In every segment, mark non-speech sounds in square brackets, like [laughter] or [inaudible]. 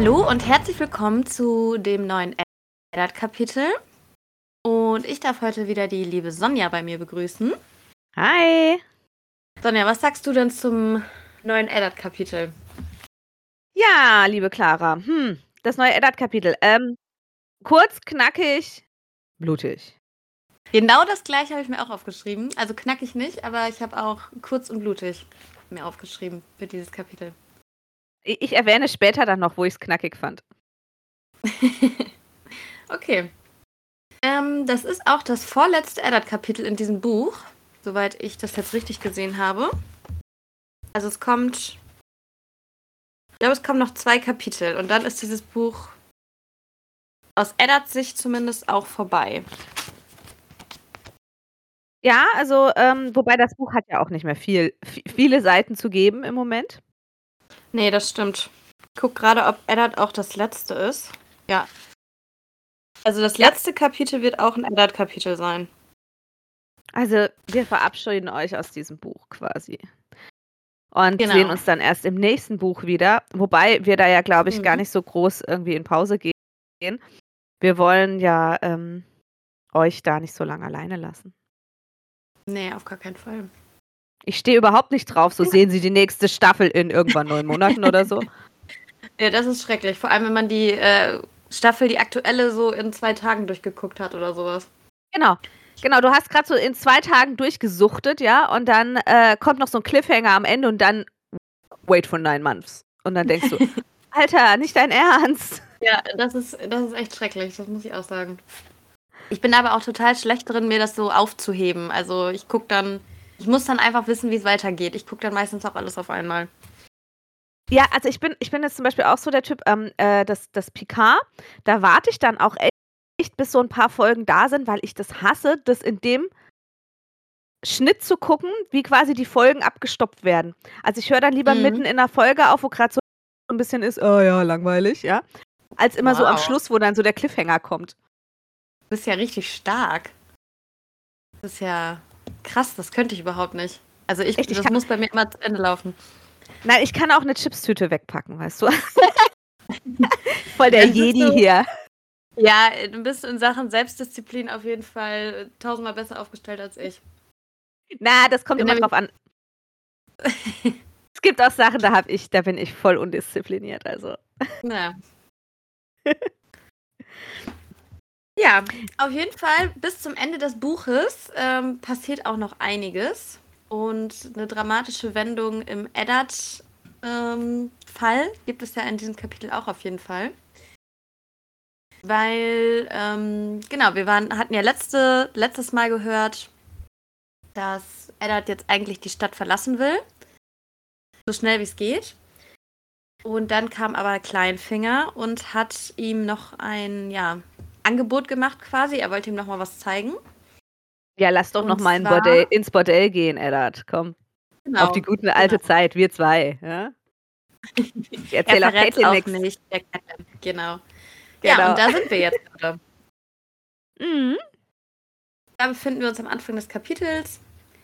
Hallo und herzlich willkommen zu dem neuen Eddard-Kapitel. Und ich darf heute wieder die liebe Sonja bei mir begrüßen. Hi. Sonja, was sagst du denn zum neuen Eddard-Kapitel? Ja, liebe Clara. Hm, das neue Eddard-Kapitel. Ähm, kurz, knackig, blutig. Genau das gleiche habe ich mir auch aufgeschrieben. Also knackig nicht, aber ich habe auch kurz und blutig mir aufgeschrieben für dieses Kapitel. Ich, erwähne später dann noch, wo ich es knackig fand. [laughs] okay. Ähm, das ist auch das vorletzte Eddard-Kapitel in diesem Buch, soweit ich das jetzt richtig gesehen habe. Also es kommt. Ich glaube, es kommen noch zwei Kapitel und dann ist dieses Buch aus Eddards Sicht zumindest auch vorbei. Ja, also, ähm, wobei das Buch hat ja auch nicht mehr viel, viele Seiten zu geben im Moment. Nee, das stimmt. Ich guck gerade, ob Eddard auch das letzte ist. Ja. Also das letzte ja. Kapitel wird auch ein Eddard-Kapitel sein. Also wir verabschieden euch aus diesem Buch quasi. Und genau. sehen uns dann erst im nächsten Buch wieder. Wobei wir da ja, glaube ich, mhm. gar nicht so groß irgendwie in Pause gehen. Wir wollen ja ähm, euch da nicht so lange alleine lassen. Nee, auf gar keinen Fall. Ich stehe überhaupt nicht drauf, so sehen Sie die nächste Staffel in irgendwann neun Monaten oder so. [laughs] Ja, das ist schrecklich. Vor allem, wenn man die äh, Staffel, die aktuelle, so in zwei Tagen durchgeguckt hat oder sowas. Genau. Genau, du hast gerade so in zwei Tagen durchgesuchtet, ja, und dann äh, kommt noch so ein Cliffhanger am Ende und dann wait for nine months. Und dann denkst du, [laughs] Alter, nicht dein Ernst. Ja, das ist, das ist echt schrecklich, das muss ich auch sagen. Ich bin aber auch total schlecht drin, mir das so aufzuheben. Also ich gucke dann, ich muss dann einfach wissen, wie es weitergeht. Ich gucke dann meistens auch alles auf einmal. Ja, also ich bin, ich bin jetzt zum Beispiel auch so der Typ, ähm, äh, das, das Picard, da warte ich dann auch echt, bis so ein paar Folgen da sind, weil ich das hasse, das in dem Schnitt zu gucken, wie quasi die Folgen abgestoppt werden. Also ich höre dann lieber mhm. mitten in der Folge auf, wo gerade so ein bisschen ist, oh ja, langweilig, ja, als immer wow. so am Schluss, wo dann so der Cliffhanger kommt. Du bist ja richtig stark. Das ist ja krass, das könnte ich überhaupt nicht. Also ich, Echt, ich das kann... muss bei mir immer zu Ende laufen. Nein, ich kann auch eine Chipstüte wegpacken, weißt du? [laughs] Voll der Jedi du, hier. Ja, du bist in Sachen Selbstdisziplin auf jeden Fall tausendmal besser aufgestellt als ich. Na, das kommt immer drauf an. [laughs] es gibt auch Sachen, da habe ich, da bin ich voll undiszipliniert, also. Na. [laughs] ja, auf jeden Fall bis zum Ende des Buches ähm, passiert auch noch einiges und eine dramatische Wendung im Eddard-Fall ähm, gibt es ja in diesem Kapitel auch auf jeden Fall. Weil, ähm, genau, wir waren, hatten ja letzte, letztes Mal gehört, dass Eddard jetzt eigentlich die Stadt verlassen will. So schnell wie es geht. Und dann kam aber Kleinfinger und hat ihm noch ein ja, Angebot gemacht quasi. Er wollte ihm noch mal was zeigen. Ja, lass doch und noch mal in Bordell, ins Bordell gehen, Eddard. Komm. Genau, Auf die gute alte genau. Zeit, wir zwei. Ja? [laughs] Ich erzähle auch Caitlin nichts. Nicht, genau. genau. Ja, und da sind wir jetzt [laughs] gerade. Mhm. Da befinden wir uns am Anfang des Kapitels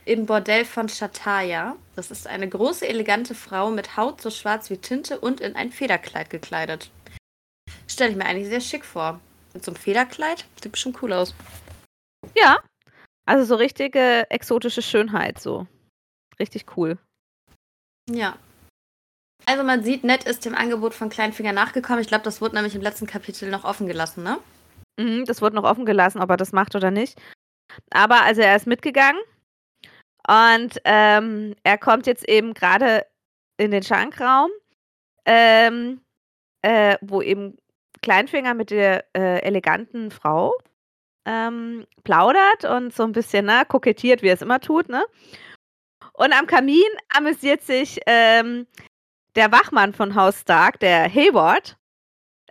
im Bordell von Shataya. Das ist eine große, elegante Frau mit Haut so schwarz wie Tinte und in ein Federkleid gekleidet. Stelle ich mir eigentlich sehr schick vor. Mit so einem Federkleid sieht bestimmt cool aus. Ja, also so richtige exotische Schönheit, so. Richtig cool. Ja. Also man sieht, Ned ist dem Angebot von Kleinfinger nachgekommen. Ich glaube, das wurde nämlich im letzten Kapitel noch offen gelassen, ne? Mhm, das wurde noch offen gelassen, ob er das macht oder nicht. Aber also er ist mitgegangen und ähm, er kommt jetzt eben gerade in den Schankraum, ähm, äh, wo eben Kleinfinger mit der äh, eleganten Frau ähm, plaudert und so ein bisschen ne, kokettiert, wie er es immer tut. Ne? Und am Kamin amüsiert sich ähm, der Wachmann von Haus Stark, der Hayward,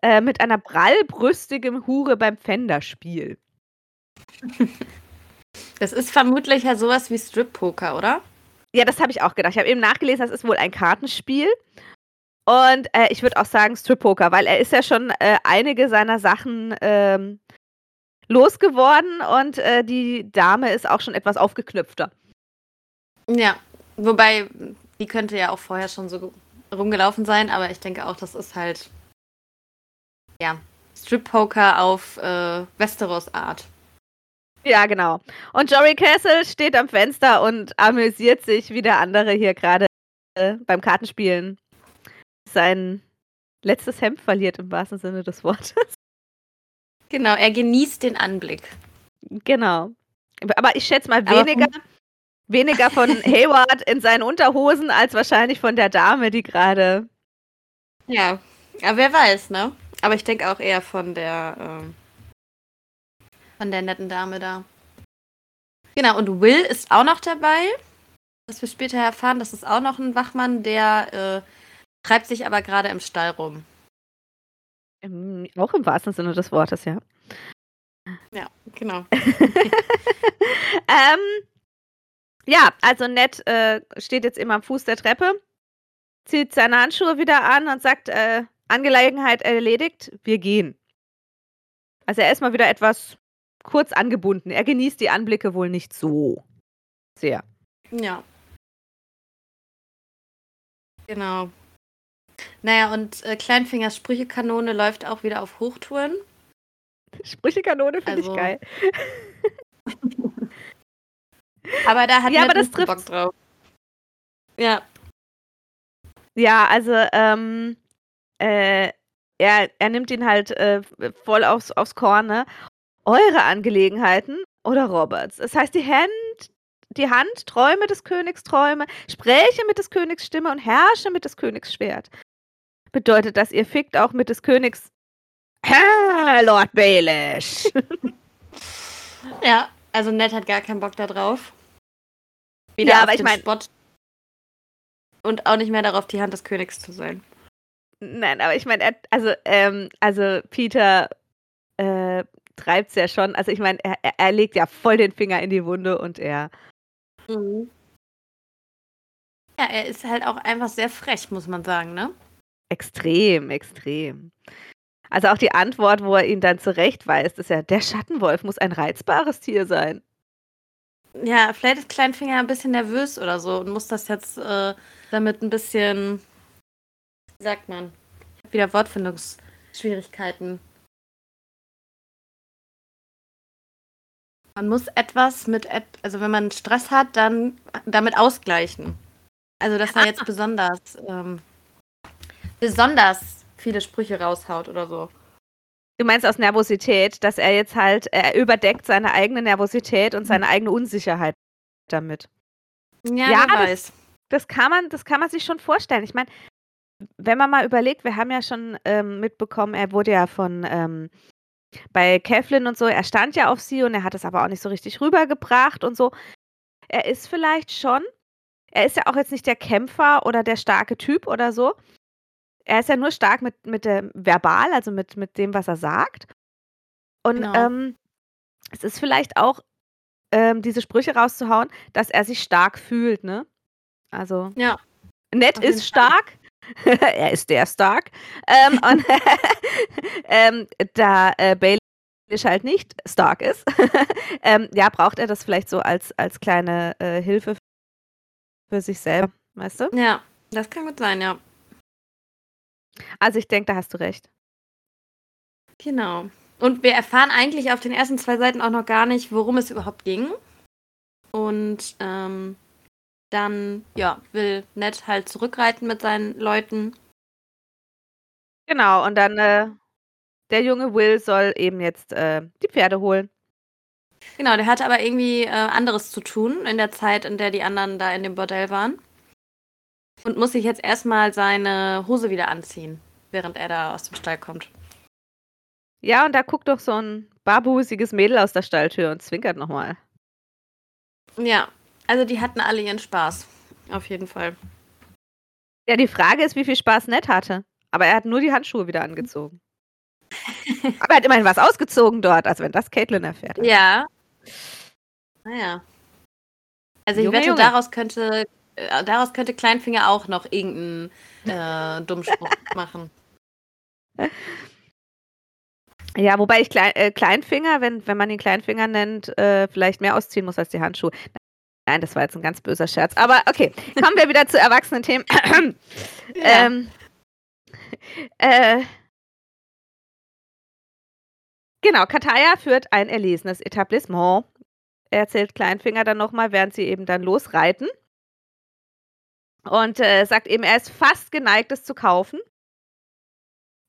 äh, mit einer prallbrüstigen Hure beim Pfänderspiel. [laughs] Das ist vermutlich ja sowas wie Strip-Poker, oder? Ja, das habe ich auch gedacht. Ich habe eben nachgelesen, das ist wohl ein Kartenspiel. Und äh, ich würde auch sagen Strip-Poker, weil er ist ja schon äh, einige seiner Sachen ähm, losgeworden und äh, die Dame ist auch schon etwas aufgeknüpfter. Ja, wobei, die könnte ja auch vorher schon so rumgelaufen sein, aber ich denke auch, das ist halt ja, Strip-Poker auf äh, Westeros-Art. Ja, genau. Und Jory Castle steht am Fenster und amüsiert sich, wie der andere hier gerade äh, beim Kartenspielen sein letztes Hemd verliert, im wahrsten Sinne des Wortes. Genau, er genießt den Anblick. Genau. Aber ich schätze mal weniger, weniger von [laughs] Hayward in seinen Unterhosen als wahrscheinlich von der Dame, die gerade. Ja, aber wer weiß, ne? Aber ich denke auch eher von der. Ähm von der netten Dame da. Genau, und Will ist auch noch dabei. Was wir später erfahren, das ist auch noch ein Wachmann, der äh, treibt sich aber gerade im Stall rum. Im, auch im wahrsten Sinne des Wortes, ja. Ja, genau. [laughs] ähm, ja, also Ned äh, steht jetzt immer am Fuß der Treppe, zieht seine Handschuhe wieder an und sagt, äh, Angelegenheit erledigt, wir gehen. Also er ist mal wieder etwas kurz angebunden. Er genießt die Anblicke wohl nicht so sehr. Ja. Genau. Naja, und äh, Kleinfingers Sprüchekanone läuft auch wieder auf Hochtouren. Sprüchekanone finde also. ich geil. [laughs] aber da hat ja, aber das trifft. Bock drauf. Ja. Ja, also, ähm, äh, er, er nimmt ihn halt äh, voll aufs, aufs Korn, ne? eure Angelegenheiten oder Roberts. Es heißt, die Hand, die Hand, Träume des Königs Träume, spreche mit des Königs Stimme und herrsche mit des Königs Schwert. Bedeutet das, ihr fickt auch mit des Königs Herr Lord Baelish. [laughs] ja, also Ned hat gar keinen Bock da drauf. Wieder ja, aber ich meine. Und auch nicht mehr darauf, die Hand des Königs zu sein. Nein, aber ich meine, also, ähm, also Peter äh, treibt es ja schon. Also ich meine, er, er, legt ja voll den Finger in die Wunde und er. Mhm. Ja, er ist halt auch einfach sehr frech, muss man sagen, ne? Extrem, extrem. Also auch die Antwort, wo er ihn dann zurechtweist, ist ja, der Schattenwolf muss ein reizbares Tier sein. Ja, vielleicht ist Kleinfinger ein bisschen nervös oder so und muss das jetzt äh, damit ein bisschen, wie sagt man, wieder Wortfindungsschwierigkeiten. Man muss etwas mit, also wenn man Stress hat, dann damit ausgleichen. Also, dass er jetzt [laughs] besonders, ähm, besonders viele Sprüche raushaut oder so. Du meinst aus Nervosität, dass er jetzt halt, er überdeckt seine eigene Nervosität und seine eigene Unsicherheit damit. Ja, ja das, weiß. Das kann man, das kann man sich schon vorstellen. Ich meine, wenn man mal überlegt, wir haben ja schon ähm, mitbekommen, er wurde ja von ähm, bei Kevlin und so, er stand ja auf sie und er hat es aber auch nicht so richtig rübergebracht und so. Er ist vielleicht schon, er ist ja auch jetzt nicht der Kämpfer oder der starke Typ oder so. Er ist ja nur stark mit, mit dem Verbal, also mit, mit dem, was er sagt. Und genau. ähm, es ist vielleicht auch, ähm, diese Sprüche rauszuhauen, dass er sich stark fühlt, ne? Also, ja. Nett ist stark, [laughs] er ist der Stark. Ähm, [laughs] und [laughs] ähm, da äh, Bailey halt nicht Stark ist, ähm, ja, braucht er das vielleicht so als, als kleine äh, Hilfe für sich selber, weißt du? Ja, das kann gut sein, ja. Also ich denke, da hast du recht. Genau. Und wir erfahren eigentlich auf den ersten zwei Seiten auch noch gar nicht, worum es überhaupt ging. Und ähm, dann ja, will Ned halt zurückreiten mit seinen Leuten. Genau, und dann äh, der junge Will soll eben jetzt äh, die Pferde holen. Genau, der hatte aber irgendwie äh, anderes zu tun in der Zeit, in der die anderen da in dem Bordell waren. Und muss sich jetzt erstmal seine Hose wieder anziehen, während er da aus dem Stall kommt. Ja, und da guckt doch so ein barbusiges Mädel aus der Stalltür und zwinkert nochmal. Ja, also die hatten alle ihren Spaß. Auf jeden Fall. Ja, die Frage ist, wie viel Spaß Ned hatte. Aber er hat nur die Handschuhe wieder angezogen. [laughs] Aber er hat immerhin was ausgezogen dort, als wenn das Caitlin erfährt. Ja. Naja. Also ich Junge, wette, Junge. daraus könnte daraus könnte Kleinfinger auch noch irgendeinen äh, Dummspruch [laughs] machen. Ja, wobei ich Klein, äh, Kleinfinger, wenn, wenn man ihn Kleinfinger nennt, äh, vielleicht mehr ausziehen muss als die Handschuhe. Nein, das war jetzt ein ganz böser Scherz. Aber okay, kommen wir wieder zu erwachsenen Themen. [laughs] ja. ähm, äh, genau, Kataya führt ein erlesenes Etablissement. Erzählt Kleinfinger dann nochmal, während sie eben dann losreiten. Und äh, sagt eben, er ist fast geneigt, es zu kaufen.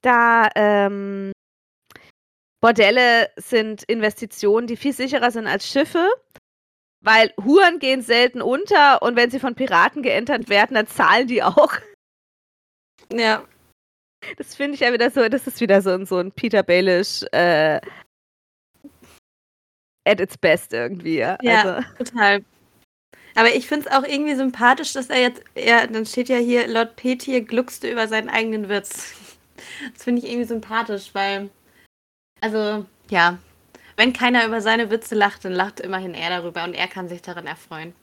Da ähm, Bordelle sind Investitionen, die viel sicherer sind als Schiffe, weil Huren gehen selten unter und wenn sie von Piraten geentert werden, dann zahlen die auch. Ja. Das finde ich ja wieder so, das ist wieder so, ein, so ein Peter Baelish äh, at its best irgendwie. Ja, ja also. total. Aber ich finde es auch irgendwie sympathisch, dass er jetzt, ja, dann steht ja hier, Lord Petir gluckste über seinen eigenen Witz. Das finde ich irgendwie sympathisch, weil, also, ja, wenn keiner über seine Witze lacht, dann lacht immerhin er darüber und er kann sich daran erfreuen.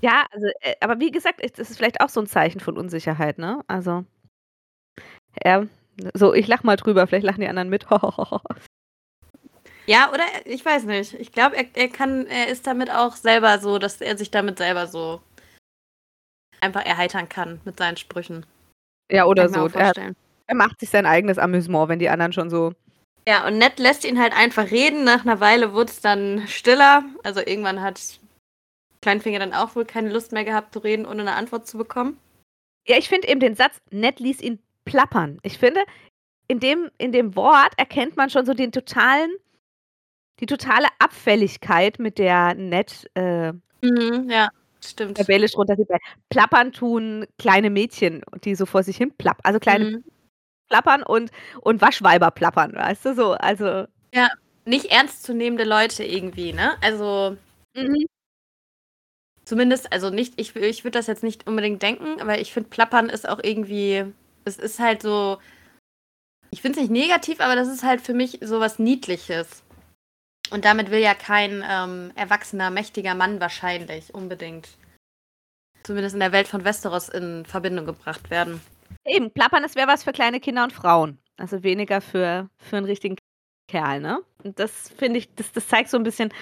Ja, also, äh, aber wie gesagt, das ist vielleicht auch so ein Zeichen von Unsicherheit, ne? Also, er, so, ich lach mal drüber, vielleicht lachen die anderen mit. [laughs] Ja, oder ich weiß nicht. Ich glaube, er, er kann, er ist damit auch selber so, dass er sich damit selber so einfach erheitern kann mit seinen Sprüchen. Ja, oder so. Er, er, macht sich sein eigenes Amüsement, wenn die anderen schon so. Ja, und Ned lässt ihn halt einfach reden. Nach einer Weile wurde es dann stiller. Also irgendwann hat Kleinfinger dann auch wohl keine Lust mehr gehabt zu reden, ohne eine Antwort zu bekommen. Ja, ich finde eben den Satz, Ned ließ ihn plappern. Ich finde, in dem, in dem Wort erkennt man schon so den totalen die totale Abfälligkeit, mit der Ned äh, mhm, ja, stimmt. rebellisch runterzieht. Plappern tun kleine Mädchen, die so vor sich hin plappern. Also kleine mhm. plappern und, und Waschweiber plappern, weißt du so. Also. Ja, nicht ernstzunehmende Leute irgendwie, ne? Also. Mhm. Zumindest, also nicht, ich, ich würde das jetzt nicht unbedingt denken, aber ich finde, Plappern ist auch irgendwie, es ist halt so, ich finde es nicht negativ, aber das ist halt für mich so was Niedliches. Und damit will ja kein ähm, erwachsener, mächtiger Mann wahrscheinlich unbedingt, zumindest in der Welt von Westeros, in Verbindung gebracht werden. Eben, Plappern, das wäre was für kleine Kinder und Frauen. Also weniger für, für einen richtigen Kerl, ne? Und das finde ich, das, das zeigt so ein bisschen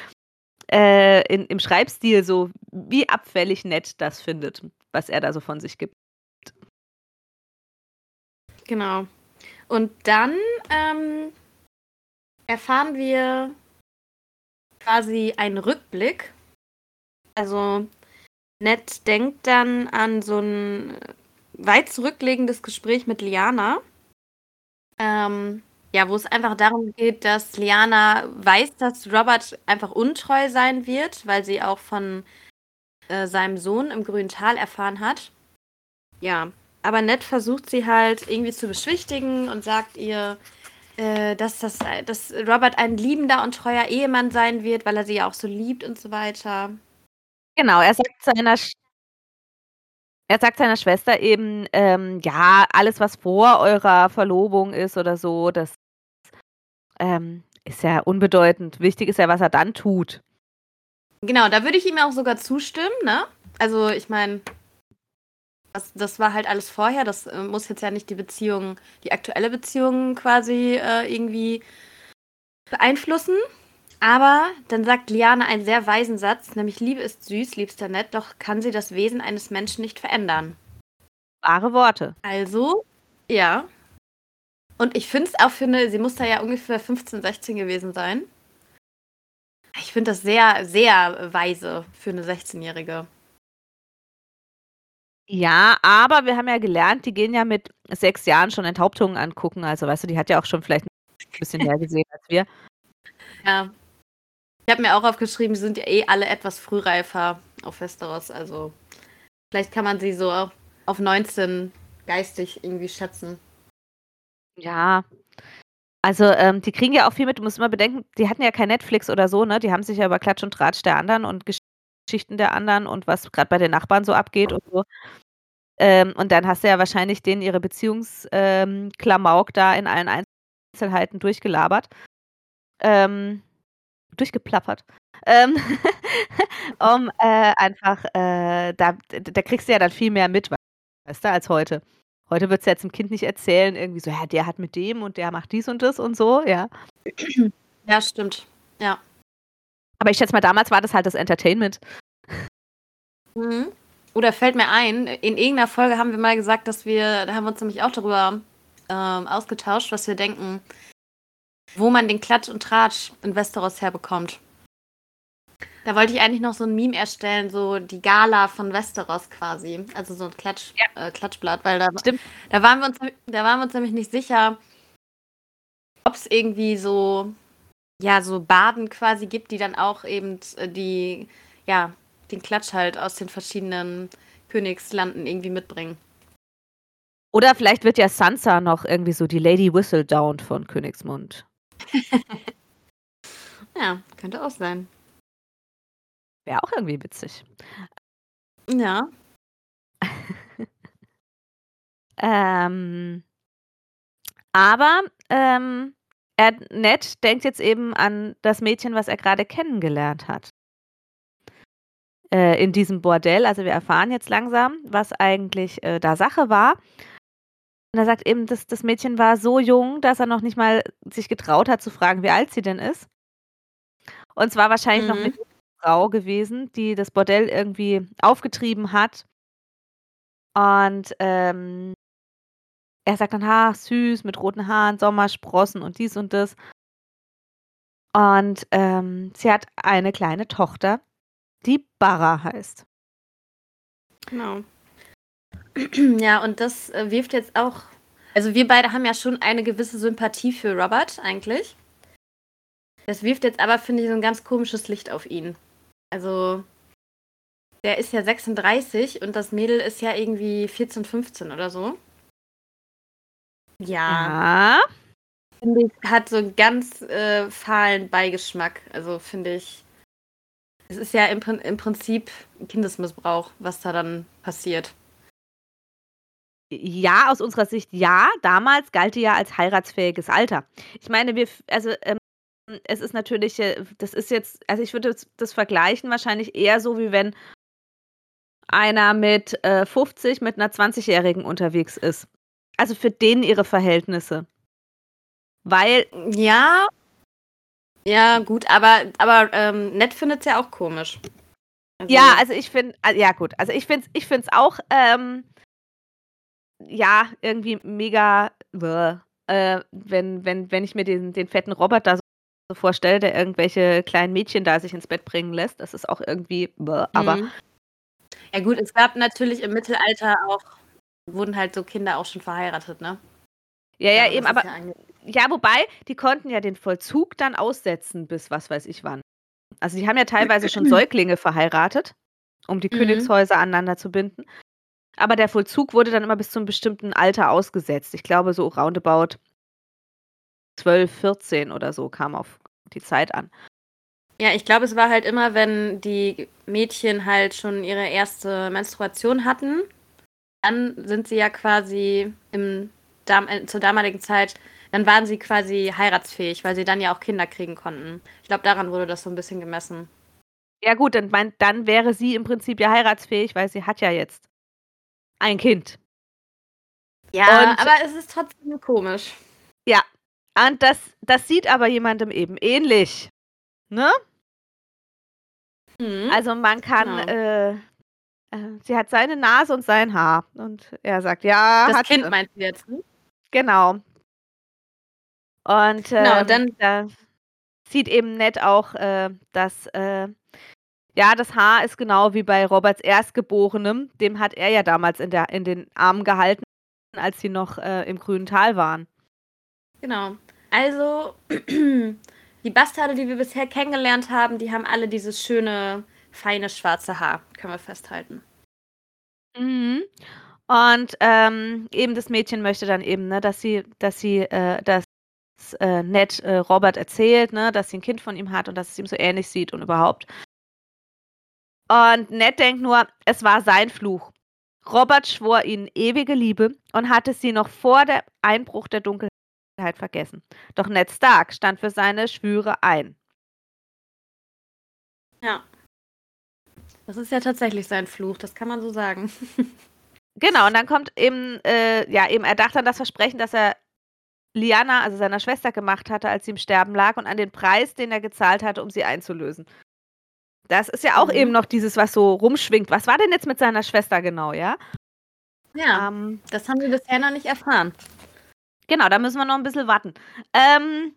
äh, in, im Schreibstil so, wie abfällig nett das findet, was er da so von sich gibt. Genau. Und dann ähm, erfahren wir quasi ein Rückblick. Also Ned denkt dann an so ein weit zurücklegendes Gespräch mit Liana. Ähm, ja, wo es einfach darum geht, dass Liana weiß, dass Robert einfach untreu sein wird, weil sie auch von äh, seinem Sohn im grünen Tal erfahren hat. Ja, aber Ned versucht sie halt irgendwie zu beschwichtigen und sagt ihr, äh, dass, das, dass Robert ein liebender und treuer Ehemann sein wird, weil er sie ja auch so liebt und so weiter. Genau, er sagt seiner, er sagt seiner Schwester eben, ähm, ja, alles, was vor eurer Verlobung ist oder so, das ähm, ist ja unbedeutend. Wichtig ist ja, was er dann tut. Genau, da würde ich ihm auch sogar zustimmen, ne? Also, ich meine, das, das war halt alles vorher. Das äh, muss jetzt ja nicht die Beziehung, die aktuelle Beziehung quasi äh, irgendwie beeinflussen. Aber dann sagt Liane einen sehr weisen Satz, nämlich Liebe ist süß, liebster nett, doch kann sie das Wesen eines Menschen nicht verändern. Wahre Worte. Also, ja. Und ich finde es auch für eine, sie muss da ja ungefähr 15, 16 gewesen sein. Ich finde das sehr, sehr weise für eine 16-Jährige. Ja, aber wir haben ja gelernt, die gehen ja mit sechs Jahren schon Enthauptungen angucken. Also, weißt du, die hat ja auch schon vielleicht ein bisschen mehr gesehen als wir. Ja. Ich habe mir auch aufgeschrieben, die sind ja eh alle etwas frühreifer auf Westeros. Also, vielleicht kann man sie so auf 19 geistig irgendwie schätzen. Ja. Also, ähm, die kriegen ja auch viel mit. Du musst immer bedenken, die hatten ja kein Netflix oder so, ne? Die haben sich ja über Klatsch und Tratsch der anderen und Geschichten der anderen und was gerade bei den Nachbarn so abgeht und so. Ähm, und dann hast du ja wahrscheinlich denen ihre Beziehungsklamauk ähm, da in allen Einzelheiten durchgelabert. Ähm, durchgeplappert. Ähm, [laughs] um äh, einfach, äh, da, da kriegst du ja dann viel mehr mit, weißt du, als heute. Heute wird es ja jetzt dem Kind nicht erzählen, irgendwie so, ja, der hat mit dem und der macht dies und das und so, ja. Ja, stimmt. Ja. Aber ich schätze mal, damals war das halt das Entertainment. Mhm. Oder fällt mir ein, in irgendeiner Folge haben wir mal gesagt, dass wir, da haben wir uns nämlich auch darüber ähm, ausgetauscht, was wir denken, wo man den Klatsch und Tratsch in Westeros herbekommt. Da wollte ich eigentlich noch so ein Meme erstellen, so die Gala von Westeros quasi. Also so ein Klatsch, ja. äh, Klatschblatt, weil da, Stimmt. da waren wir uns, da waren wir uns nämlich nicht sicher, ob es irgendwie so, ja, so Baden quasi gibt, die dann auch eben äh, die, ja, den Klatsch halt aus den verschiedenen Königslanden irgendwie mitbringen. Oder vielleicht wird ja Sansa noch irgendwie so die Lady Whistledown von Königsmund. [laughs] ja, könnte auch sein. Wäre auch irgendwie witzig. Ja. [laughs] ähm, aber ähm, er, Ned denkt jetzt eben an das Mädchen, was er gerade kennengelernt hat. Äh, in diesem Bordell. Also wir erfahren jetzt langsam, was eigentlich äh, da Sache war. Und er sagt eben, dass das Mädchen war so jung, dass er noch nicht mal sich getraut hat zu fragen, wie alt sie denn ist. Und zwar wahrscheinlich mhm. noch mit Frau gewesen, die das Bordell irgendwie aufgetrieben hat. Und ähm, er sagt dann, ha, süß, mit roten Haaren, Sommersprossen und dies und das. Und ähm, sie hat eine kleine Tochter, die Barra heißt. Genau. [clears throat] Ja, und das äh, wirft jetzt auch. Also, wir beide haben ja schon eine gewisse Sympathie für Robert, eigentlich. Das wirft jetzt aber, finde ich, so ein ganz komisches Licht auf ihn. Also, der ist ja 36 und das Mädel ist ja irgendwie 14, 15 oder so. Ja. ja. Finde ich, hat so einen ganz äh, fahlen Beigeschmack. Also, finde ich. Es ist ja im, im Prinzip Kindesmissbrauch, was da dann passiert. Ja, aus unserer Sicht ja. Damals galt die ja als heiratsfähiges Alter. Ich meine, wir, also ähm, es ist natürlich, äh, das ist jetzt, also ich würde das vergleichen wahrscheinlich eher so, wie wenn einer mit äh, 50 mit einer 20-Jährigen unterwegs ist. Also für den ihre Verhältnisse. Weil. Ja. Ja, gut, aber, aber ähm, Ned findet es ja auch komisch. Also, ja, also ich finde, äh, ja gut, also ich finde es ich find's auch, ähm, ja, irgendwie mega, äh, wenn, wenn, wenn ich mir den, den fetten Robert da so vorstelle, der irgendwelche kleinen Mädchen da sich ins Bett bringen lässt. Das ist auch irgendwie, aber. Mhm. Ja, gut, es gab natürlich im Mittelalter auch, wurden halt so Kinder auch schon verheiratet, ne? Ja, ja, ja eben, aber. Ja, ja, wobei, die konnten ja den Vollzug dann aussetzen, bis was weiß ich wann. Also, die haben ja teilweise schon [clears throat] Säuglinge verheiratet, um die mhm. Königshäuser aneinander zu binden. Aber der Vollzug wurde dann immer bis zu einem bestimmten Alter ausgesetzt. Ich glaube, so roundabout 12, 14 oder so kam auf die Zeit an. Ja, ich glaube, es war halt immer, wenn die Mädchen halt schon ihre erste Menstruation hatten, dann sind sie ja quasi im, äh, zur damaligen Zeit, dann waren sie quasi heiratsfähig, weil sie dann ja auch Kinder kriegen konnten. Ich glaube, daran wurde das so ein bisschen gemessen. Ja gut, dann, mein, dann wäre sie im Prinzip ja heiratsfähig, weil sie hat ja jetzt ein Kind. Ja, Und, aber es ist trotzdem komisch. Ja, und das, das sieht aber jemandem eben ähnlich. Ne? Mhm. Also man kann, genau. äh, sie hat seine Nase und sein Haar. Und er sagt, ja. Das Kind sie. meinst du jetzt, ne? Genau. Und äh, genau, dann da sieht eben nett auch, äh, dass äh, ja, das Haar ist genau wie bei Roberts Erstgeborenem. Dem hat er ja damals in, der, in den Armen gehalten, als sie noch äh, im grünen Tal waren. Genau. Also, [clears throat] die Bastarde, die wir bisher kennengelernt haben, die haben alle dieses schöne, feine schwarze Haar, können wir festhalten. Mhm. Und ähm, eben das Mädchen möchte dann eben, ne, dass sie, dass sie, äh, dass äh, Ned äh, Robert erzählt, ne, dass sie ein Kind von ihm hat und dass es ihm so ähnlich sieht und überhaupt. Und Ned denkt nur, es war sein Fluch. Robert schwor ihnen ewige Liebe und hatte sie noch vor dem Einbruch der Dunkelheit vergessen. Doch Ned Stark stand für seine Schwüre ein. Ja. Das ist ja tatsächlich sein Fluch, das kann man so sagen. [laughs] genau, und dann kommt eben, äh, ja, eben, er dachte an das Versprechen, das er Liana, also seiner Schwester, gemacht hatte, als sie im Sterben lag und an den Preis, den er gezahlt hatte, um sie einzulösen. Das ist ja auch mhm. eben noch dieses, was so rumschwingt. Was war denn jetzt mit seiner Schwester genau, ja? Ja, ähm, das haben wir bisher noch nicht erfahren. Genau, da müssen wir noch ein bisschen warten. Ähm,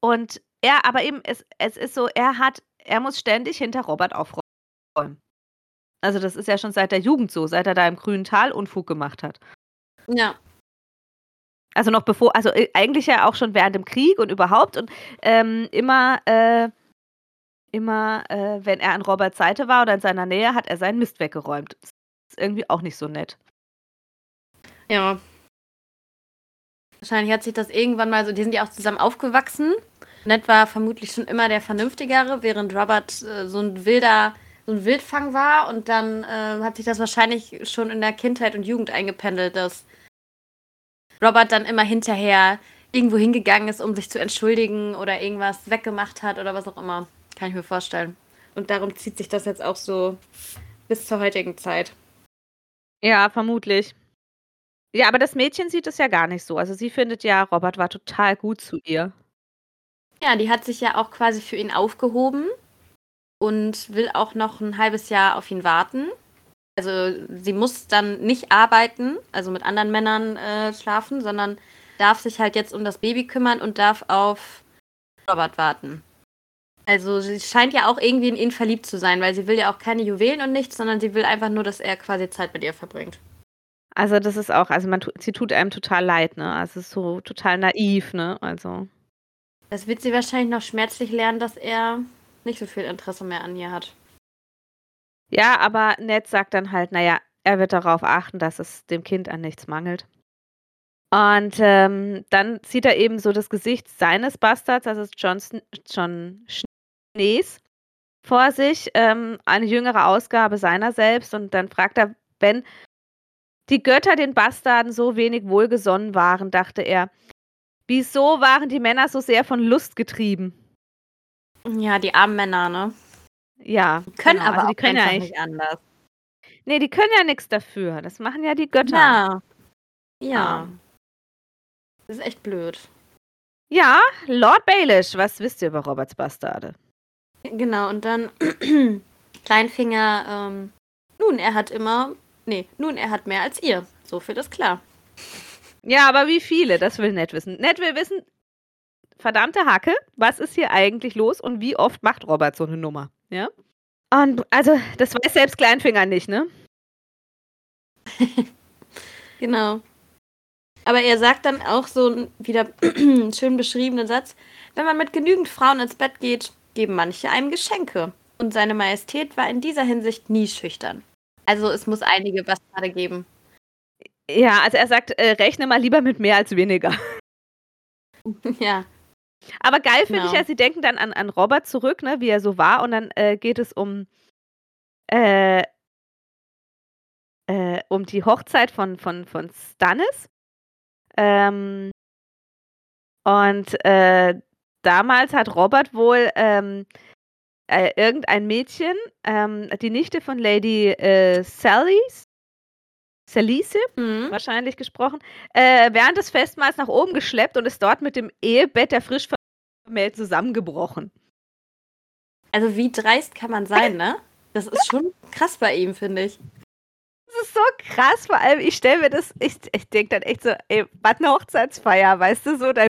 Und er aber eben, es es ist so, er hat er muss ständig hinter Robert aufräumen. Also, das ist ja schon seit der Jugend so, seit er da im grünen Tal Unfug gemacht hat. Ja. Also, noch bevor also, äh, eigentlich ja auch schon während dem Krieg und überhaupt und, ähm, immer, äh immer, äh, wenn er an Roberts Seite war oder in seiner Nähe, hat er seinen Mist weggeräumt. Das ist irgendwie auch nicht so nett. Ja. Wahrscheinlich hat sich das irgendwann mal so die sind ja auch zusammen aufgewachsen. Ned war vermutlich schon immer der Vernünftigere, während Robert äh, so ein wilder so ein Wildfang war und dann äh, hat sich das wahrscheinlich schon in der Kindheit und Jugend eingependelt, dass Robert dann immer hinterher irgendwo hingegangen ist, um sich zu entschuldigen oder irgendwas weggemacht hat oder was auch immer. Kann ich mir vorstellen. Und darum zieht sich das jetzt auch so bis zur heutigen Zeit. Ja, vermutlich. Ja, aber das Mädchen sieht es ja gar nicht so. Also sie findet ja, Robert war total gut zu ihr. Ja, die hat sich ja auch quasi für ihn aufgehoben und will auch noch ein halbes Jahr auf ihn warten. Also sie muss dann nicht arbeiten, also mit anderen Männern äh, schlafen, sondern darf sich halt jetzt um das Baby kümmern und darf auf Robert warten. Also sie scheint ja auch irgendwie in ihn verliebt zu sein, weil sie will ja auch keine Juwelen und nichts, sondern sie will einfach nur, dass er quasi Zeit mit ihr verbringt. Also, das ist auch also, man sie tut einem total leid, ne? Also, es ist so total naiv, ne? Also Das wird sie wahrscheinlich noch schmerzlich lernen, dass er nicht so viel Interesse mehr an ihr hat. Ja, aber Ned sagt dann halt, naja, er wird darauf achten, dass es dem Kind an nichts mangelt. Und, ähm, dann sieht er eben so das Gesicht seines Bastards, also John John Schnees vor sich, ähm, eine jüngere Ausgabe seiner selbst und dann fragt er, wenn die Götter den Bastarden so wenig wohlgesonnen waren, dachte er. Wieso waren die Männer so sehr von Lust getrieben? Ja, die armen Männer, ne? Ja. Die können genau. aber also die können ja nicht anders. Nee, die können ja nichts dafür. Das machen ja die Götter. Ja. Ja. Das ist echt blöd. Ja, Lord Baelish, was wisst ihr über Roberts Bastarde? Genau, und dann [clears throat] Kleinfinger, ähm, nun, er hat immer Nee, nun, er hat mehr als ihr. So viel ist klar. Ja, aber wie viele? Das will Ned wissen. Ned will wissen, verdammte Hacke, was ist hier eigentlich los und wie oft macht Robert so eine Nummer? Ja? Und also, das weiß selbst Kleinfinger nicht, ne? [laughs] genau. Aber er sagt dann auch so wieder [clears throat] einen schön beschriebenen Satz: Wenn man mit genügend Frauen ins Bett geht, geben manche einem Geschenke. Und seine Majestät war in dieser Hinsicht nie schüchtern. Also es muss einige Bastarde geben. Ja, also er sagt, äh, rechne mal lieber mit mehr als weniger. [laughs] ja. Aber geil finde genau. ich ja, sie denken dann an, an Robert zurück, ne, wie er so war, und dann äh, geht es um, äh, äh, um die Hochzeit von, von, von Stannis. Ähm, und äh, damals hat Robert wohl ähm, äh, irgendein Mädchen, ähm, die Nichte von Lady Sallys, Salice, mhm. wahrscheinlich gesprochen, äh, während des Festmahls nach oben geschleppt und ist dort mit dem Ehebett der frisch vermählt zusammengebrochen. Also wie dreist kann man sein, ne? Das ist schon krass bei ihm, finde ich. Das ist so krass, vor allem, ich stelle mir das, ich, ich denke dann echt so, ey, was eine Hochzeitsfeier, weißt du, so, dein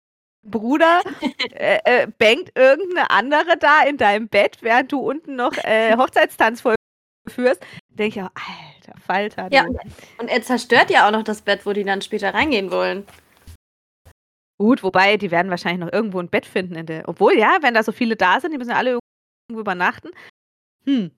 Bruder [laughs] äh, äh, bangt irgendeine andere da in deinem Bett, während du unten noch äh, [laughs] Hochzeitstanz vollführst. Denke ich auch, alter Falter. Ja, und er zerstört ja auch noch das Bett, wo die dann später reingehen wollen. Gut, wobei, die werden wahrscheinlich noch irgendwo ein Bett finden. In der, obwohl, ja, wenn da so viele da sind, die müssen ja alle irgendwo übernachten. Hm.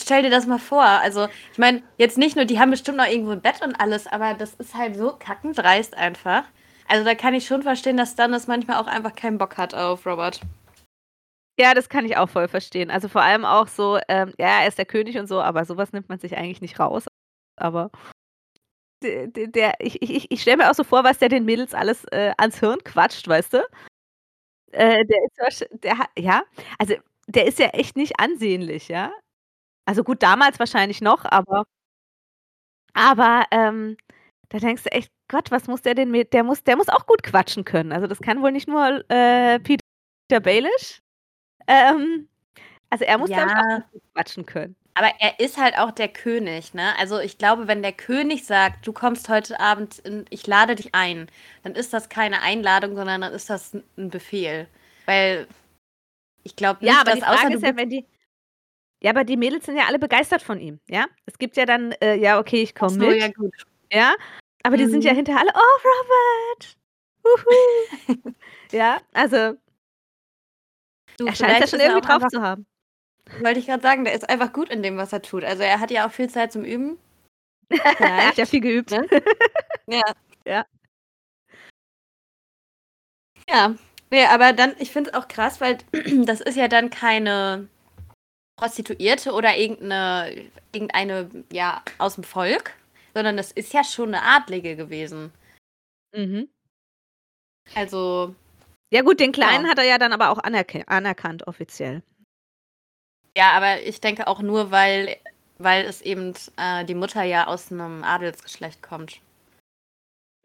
Stell dir das mal vor. Also, ich meine, jetzt nicht nur, die haben bestimmt noch irgendwo ein Bett und alles, aber das ist halt so kackendreist einfach. Also da kann ich schon verstehen, dass Stannis manchmal auch einfach keinen Bock hat auf Robert. Ja, das kann ich auch voll verstehen. Also vor allem auch so, ähm, ja, er ist der König und so, aber sowas nimmt man sich eigentlich nicht raus. Aber der, der ich, ich, ich stelle mir auch so vor, was der den Mädels alles äh, ans Hirn quatscht, weißt du? Äh, der ist der, ja, also der ist ja echt nicht ansehnlich, ja. Also gut, damals wahrscheinlich noch, aber aber ähm, da denkst du echt, Gott, was muss der denn mit? Der muss, der muss auch gut quatschen können. Also das kann wohl nicht nur äh, Peter Baelish. Ähm, also er muss ja. auch quatschen können. Aber er ist halt auch der König, ne? Also ich glaube, wenn der König sagt, du kommst heute Abend, in, ich lade dich ein, dann ist das keine Einladung, sondern dann ist das ein Befehl. Weil ich glaube nicht, ja, aber dass die Frage ist ja, wenn die ja, aber die Mädels sind ja alle begeistert von ihm, ja? Es gibt ja dann, äh, ja, okay, ich komme so, mit. ja gut. Ja, aber mhm. die sind ja mhm. hinterher alle, oh, Robert! Uhu. [laughs] ja, also du, er scheint ja schon irgendwie drauf einfach, zu haben. Wollte ich gerade sagen, der ist einfach gut in dem, was er tut. Also er hat ja auch viel Zeit zum Üben. [laughs] Ja, er hat ja viel geübt. Ne? [laughs] ja. Ja. Ja. Nee, aber dann, ich finde es auch krass, weil [clears throat] das ist ja dann keine Prostituierte oder irgendeine, irgendeine, ja, aus dem Volk, sondern das ist ja schon eine Adlige gewesen. Mhm. Also. Ja, gut, den Kleinen ja. hat er ja dann aber auch anerk anerkannt, offiziell. Ja, aber ich denke auch nur, weil, weil es eben äh, die Mutter ja aus einem Adelsgeschlecht kommt.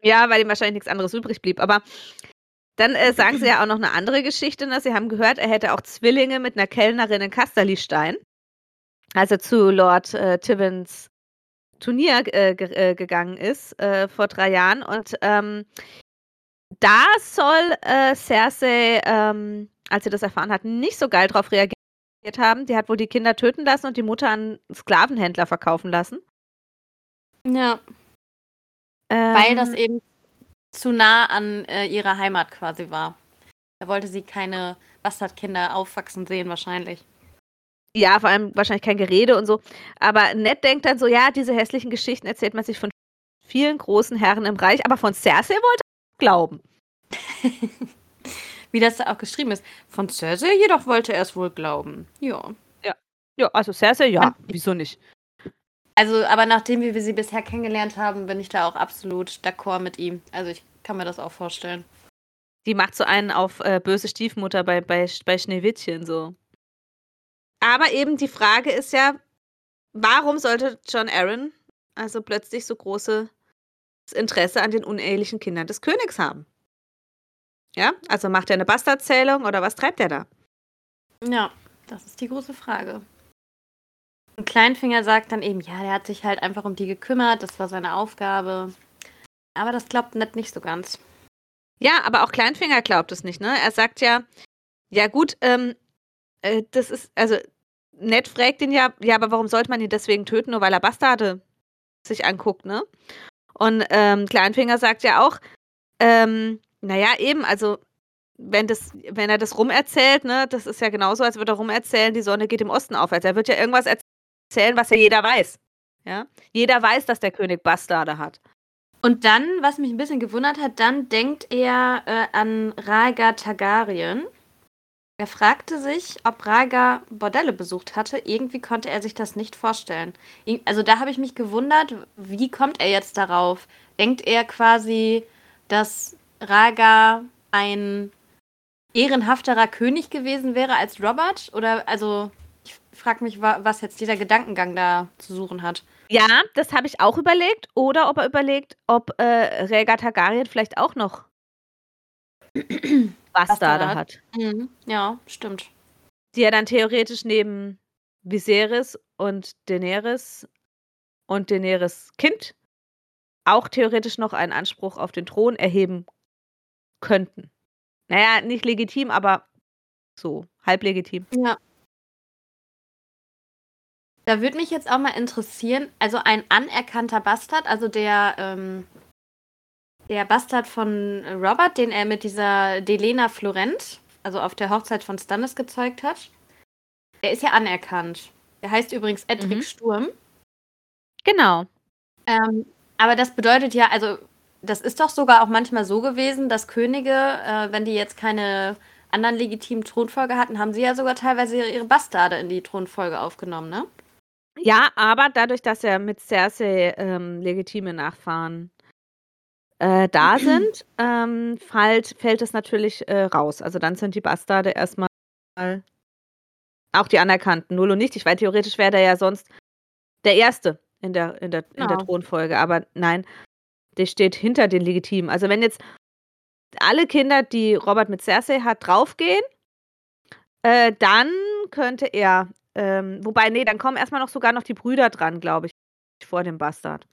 Ja, weil ihm wahrscheinlich nichts anderes übrig blieb. Aber dann äh, sagen sie ja auch noch eine andere Geschichte. Ne? Sie haben gehört, er hätte auch Zwillinge mit einer Kellnerin in Kasterlistein. Also zu Lord äh, Tivens Turnier äh, äh, gegangen ist äh, vor drei Jahren. Und ähm, da soll äh, Cersei, ähm, als sie das erfahren hat, nicht so geil drauf reagiert haben. Die hat wohl die Kinder töten lassen und die Mutter an Sklavenhändler verkaufen lassen. Ja. Ähm, Weil das eben zu nah an äh, ihrer Heimat quasi war. Da wollte sie keine Bastardkinder aufwachsen sehen, wahrscheinlich. Ja, vor allem wahrscheinlich kein Gerede und so. Aber Ned denkt dann so, ja, diese hässlichen Geschichten erzählt man sich von vielen großen Herren im Reich, aber von Cersei wollte er glauben. [laughs] Wie das da auch geschrieben ist. Von Cersei jedoch wollte er es wohl glauben. Ja. Ja, ja also Cersei, ja. Wieso nicht? Also, aber nachdem wir sie bisher kennengelernt haben, bin ich da auch absolut d'accord mit ihm. Also, ich kann mir das auch vorstellen. Die macht so einen auf äh, böse Stiefmutter bei, bei, bei Schneewittchen so. Aber eben die Frage ist ja, warum sollte John Aaron also plötzlich so großes Interesse an den unehelichen Kindern des Königs haben? Ja, also macht er eine Bastardzählung oder was treibt er da? Ja, das ist die große Frage. Und Kleinfinger sagt dann eben, ja, der hat sich halt einfach um die gekümmert, das war seine Aufgabe. Aber das glaubt Ned nicht so ganz. Ja, aber auch Kleinfinger glaubt es nicht, ne? Er sagt ja, ja gut, ähm, äh, das ist, also Ned fragt ihn ja, ja, aber warum sollte man ihn deswegen töten, nur weil er Bastarde sich anguckt, ne? Und ähm, Kleinfinger sagt ja auch, ähm, naja, eben, also wenn, das, wenn er das rumerzählt, ne, das ist ja genauso, als würde er rumerzählen, die Sonne geht im Osten auf. Also er wird ja irgendwas erzählen, was ja jeder weiß. Ja? Jeder weiß, dass der König Bastarde hat. Und dann, was mich ein bisschen gewundert hat, dann denkt er äh, an Rhaegar Targaryen. Er fragte sich, ob Rhaegar Bordelle besucht hatte. Irgendwie konnte er sich das nicht vorstellen. Also da habe ich mich gewundert, wie kommt er jetzt darauf? Denkt er quasi, dass Rhaegar ein ehrenhafterer König gewesen wäre als Robert? Oder also ich frage mich, was jetzt dieser Gedankengang da zu suchen hat. Ja, das habe ich auch überlegt. Oder ob er überlegt, ob äh, Rhaegar Targaryen vielleicht auch noch Bastarde hat. hat. Mhm. Ja, stimmt. Die ja dann theoretisch neben Viserys und Daenerys und Daenerys Kind auch theoretisch noch einen Anspruch auf den Thron erheben könnten. Naja, nicht legitim, aber so, halb legitim. Ja. Da würde mich jetzt auch mal interessieren, also ein anerkannter Bastard, also der, ähm, der Bastard von Robert, den er mit dieser Delena Florent, also auf der Hochzeit von Stannis gezeugt hat, der ist ja anerkannt. Der heißt übrigens Edric mhm. Sturm. Genau. Ähm, aber das bedeutet ja, also das ist doch sogar auch manchmal so gewesen, dass Könige, äh, wenn die jetzt keine anderen legitimen Thronfolge hatten, haben sie ja sogar teilweise ihre Bastarde in die Thronfolge aufgenommen, ne? Ja, aber dadurch, dass ja mit Cersei ähm, legitime Nachfahren äh, da sind, ähm, fällt, fällt es natürlich äh, raus. Also dann sind die Bastarde erstmal auch die anerkannten, null und nichtig, weil theoretisch wäre der ja sonst der Erste in der, in der, genau. in der genau. Thronfolge. Aber nein, der steht hinter den Legitimen. Also wenn jetzt alle Kinder, die Robert mit Cersei hat, draufgehen, äh, dann könnte er, ähm, wobei, nee, dann kommen erstmal noch sogar noch die Brüder dran, glaube ich, vor dem Bastard.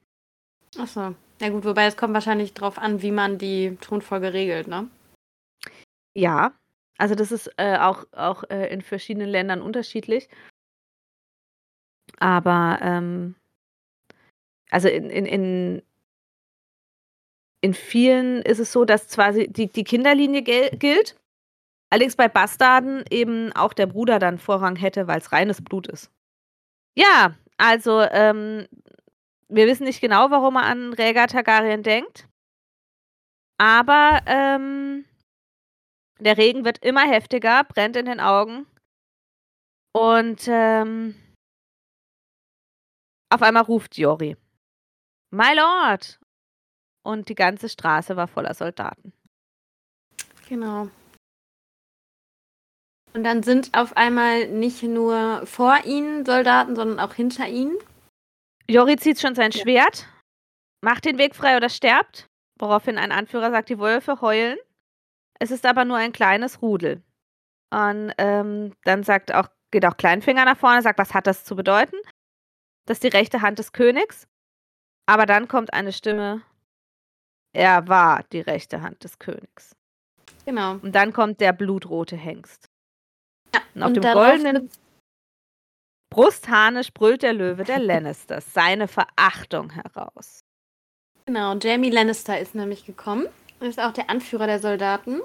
Achso. Ja gut, wobei es kommt wahrscheinlich drauf an, wie man die Thronfolge regelt, ne? Ja, Also das ist äh, auch, auch äh, in verschiedenen Ländern unterschiedlich. Aber ähm, also in, in, in, in vielen ist es so, dass zwar die, die Kinderlinie gilt, allerdings bei Bastarden eben auch der Bruder dann Vorrang hätte, weil es reines Blut ist. Ja, also ähm, wir wissen nicht genau, warum er an Rhaegar Targaryen denkt. Aber ähm, der Regen wird immer heftiger, brennt in den Augen. Und ähm, auf einmal ruft Jori. My Lord! Und die ganze Straße war voller Soldaten. Genau. Und dann sind auf einmal nicht nur vor ihnen Soldaten, sondern auch hinter ihnen. Jori zieht schon sein ja. Schwert, macht den Weg frei oder stirbt, woraufhin ein Anführer sagt, die Wölfe heulen. Es ist aber nur ein kleines Rudel. Und ähm, dann sagt auch, geht auch Kleinfinger nach vorne, sagt, was hat das zu bedeuten? Das ist die rechte Hand des Königs. Aber dann kommt eine Stimme, er war die rechte Hand des Königs. Genau. Und dann kommt der blutrote Hengst. Ja, und auf und dem goldenen Brustharnisch brüllt der Löwe der Lannisters seine Verachtung heraus. Genau, Jamie Lannister ist nämlich gekommen. Er ist auch der Anführer der Soldaten.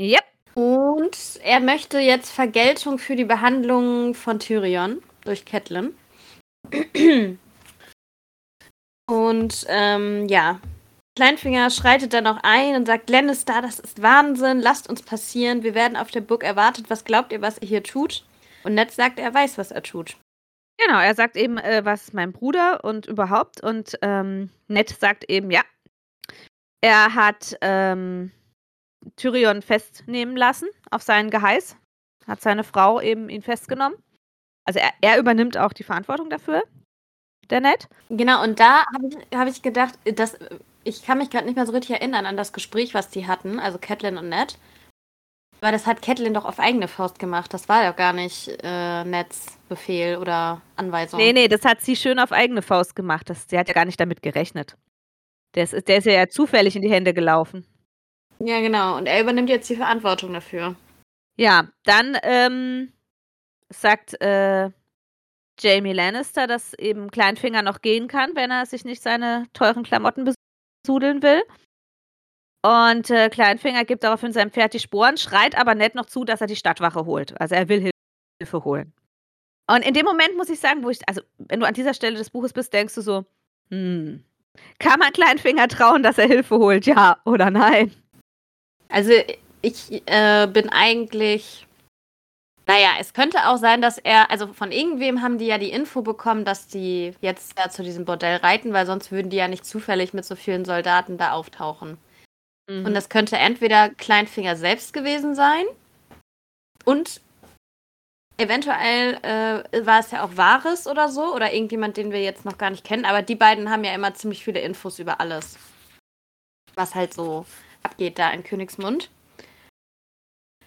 Yep. Und er möchte jetzt Vergeltung für die Behandlung von Tyrion durch Catelyn. Und ähm, ja, Kleinfinger schreitet dann auch ein und sagt, Lannister, das ist Wahnsinn, lasst uns passieren, wir werden auf der Burg erwartet, was glaubt ihr, was ihr hier tut? Und Ned sagt, er weiß, was er tut. Genau, er sagt eben, äh, was mein Bruder und überhaupt. Und ähm, Ned sagt eben, ja, er hat ähm, Tyrion festnehmen lassen auf seinen Geheiß. Hat seine Frau eben ihn festgenommen. Also er, er übernimmt auch die Verantwortung dafür, der Ned. Genau, und da habe ich, hab ich gedacht, dass ich kann mich gerade nicht mehr so richtig erinnern an das Gespräch, was die hatten, also Catelyn und Ned. Weil das hat Catelyn doch auf eigene Faust gemacht. Das war ja gar nicht äh, Befehl oder Anweisung. Nee, nee, das hat sie schön auf eigene Faust gemacht. Das, sie hat ja gar nicht damit gerechnet. Der ist, der ist ja zufällig in die Hände gelaufen. Ja, genau. Und er übernimmt jetzt die Verantwortung dafür. Ja, dann ähm, sagt äh, Jamie Lannister, dass eben Kleinfinger noch gehen kann, wenn er sich nicht seine teuren Klamotten sudeln will. Und äh, Kleinfinger gibt daraufhin seinem Pferd die Sporen, schreit aber nett noch zu, dass er die Stadtwache holt. Also er will Hilfe holen. Und in dem Moment muss ich sagen, wo ich, also wenn du an dieser Stelle des Buches bist, denkst du so, hm, kann man Kleinfinger trauen, dass er Hilfe holt, ja oder nein? Also ich äh, bin eigentlich, naja, es könnte auch sein, dass er, also von irgendwem haben die ja die Info bekommen, dass die jetzt da zu diesem Bordell reiten, weil sonst würden die ja nicht zufällig mit so vielen Soldaten da auftauchen. Mhm. Und das könnte entweder Kleinfinger selbst gewesen sein und eventuell äh, war es ja auch Wahres oder so oder irgendjemand, den wir jetzt noch gar nicht kennen. Aber die beiden haben ja immer ziemlich viele Infos über alles, was halt so abgeht da in Königsmund.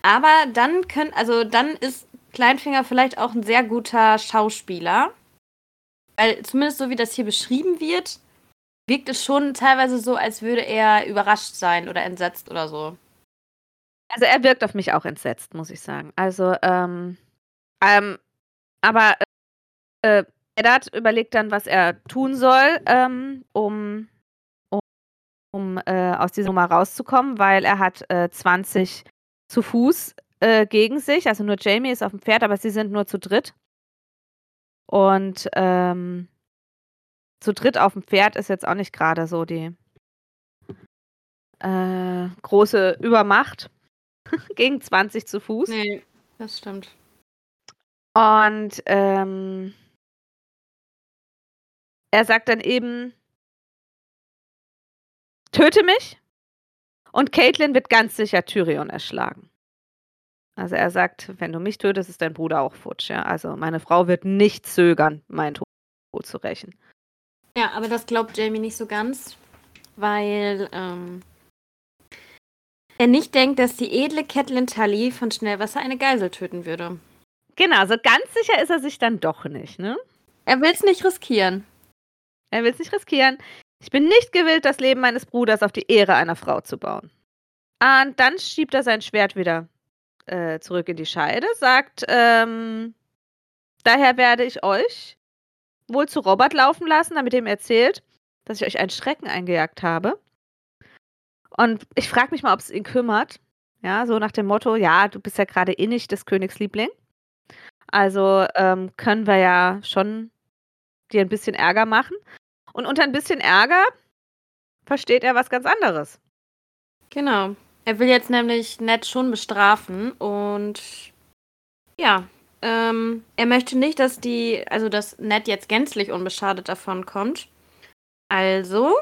Aber dann können, also dann ist Kleinfinger vielleicht auch ein sehr guter Schauspieler. Weil zumindest so wie das hier beschrieben wird, wirkt es schon teilweise so, als würde er überrascht sein oder entsetzt oder so. Also er wirkt auf mich auch entsetzt, muss ich sagen. Also, ähm, ähm aber äh, Eddard überlegt dann, was er tun soll, ähm, um, um, um äh, aus dieser Nummer rauszukommen, weil er hat äh, 20 zu Fuß äh, gegen sich. Also nur Jamie ist auf dem Pferd, aber sie sind nur zu dritt. Und ähm, zu dritt auf dem Pferd ist jetzt auch nicht gerade so die äh, große Übermacht [laughs] gegen 20 zu Fuß. Nee, das stimmt. Und ähm, er sagt dann eben, töte mich und Caitlin wird ganz sicher Tyrion erschlagen. Also er sagt, wenn du mich tötest, ist dein Bruder auch futsch. Ja? Also meine Frau wird nicht zögern, meinen Tod zu rächen. Ja, aber das glaubt Jamie nicht so ganz, weil ähm, er nicht denkt, dass die edle Catelyn Tully von Schnellwasser eine Geisel töten würde. Genau, so ganz sicher ist er sich dann doch nicht, ne? Er will es nicht riskieren. Er will es nicht riskieren. Ich bin nicht gewillt, das Leben meines Bruders auf die Ehre einer Frau zu bauen. Und dann schiebt er sein Schwert wieder äh, zurück in die Scheide, sagt, ähm, daher werde ich euch wohl zu Robert laufen lassen, damit ihm erzählt, dass ich euch einen Schrecken eingejagt habe. Und ich frage mich mal, ob es ihn kümmert. Ja, so nach dem Motto, ja, du bist ja gerade eh nicht des Königs Liebling. Also ähm, können wir ja schon dir ein bisschen Ärger machen. Und unter ein bisschen Ärger versteht er was ganz anderes. Genau. Er will jetzt nämlich Ned schon bestrafen und ja, ähm, er möchte nicht, dass die, also dass Ned jetzt gänzlich unbeschadet davon kommt. Also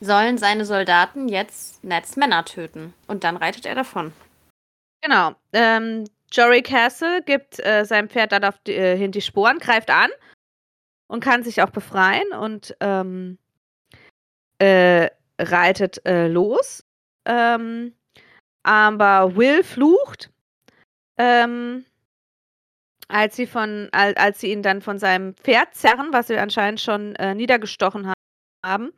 sollen seine Soldaten jetzt Neds Männer töten. Und dann reitet er davon. Genau. Ähm, Jory Castle gibt äh, seinem Pferd dann auf die, äh, hin die Sporen, greift an und kann sich auch befreien und ähm, äh, reitet äh, los. Ähm, aber Will flucht, ähm, als sie von, als, sie ihn dann von seinem Pferd zerren, was sie anscheinend schon äh, niedergestochen haben.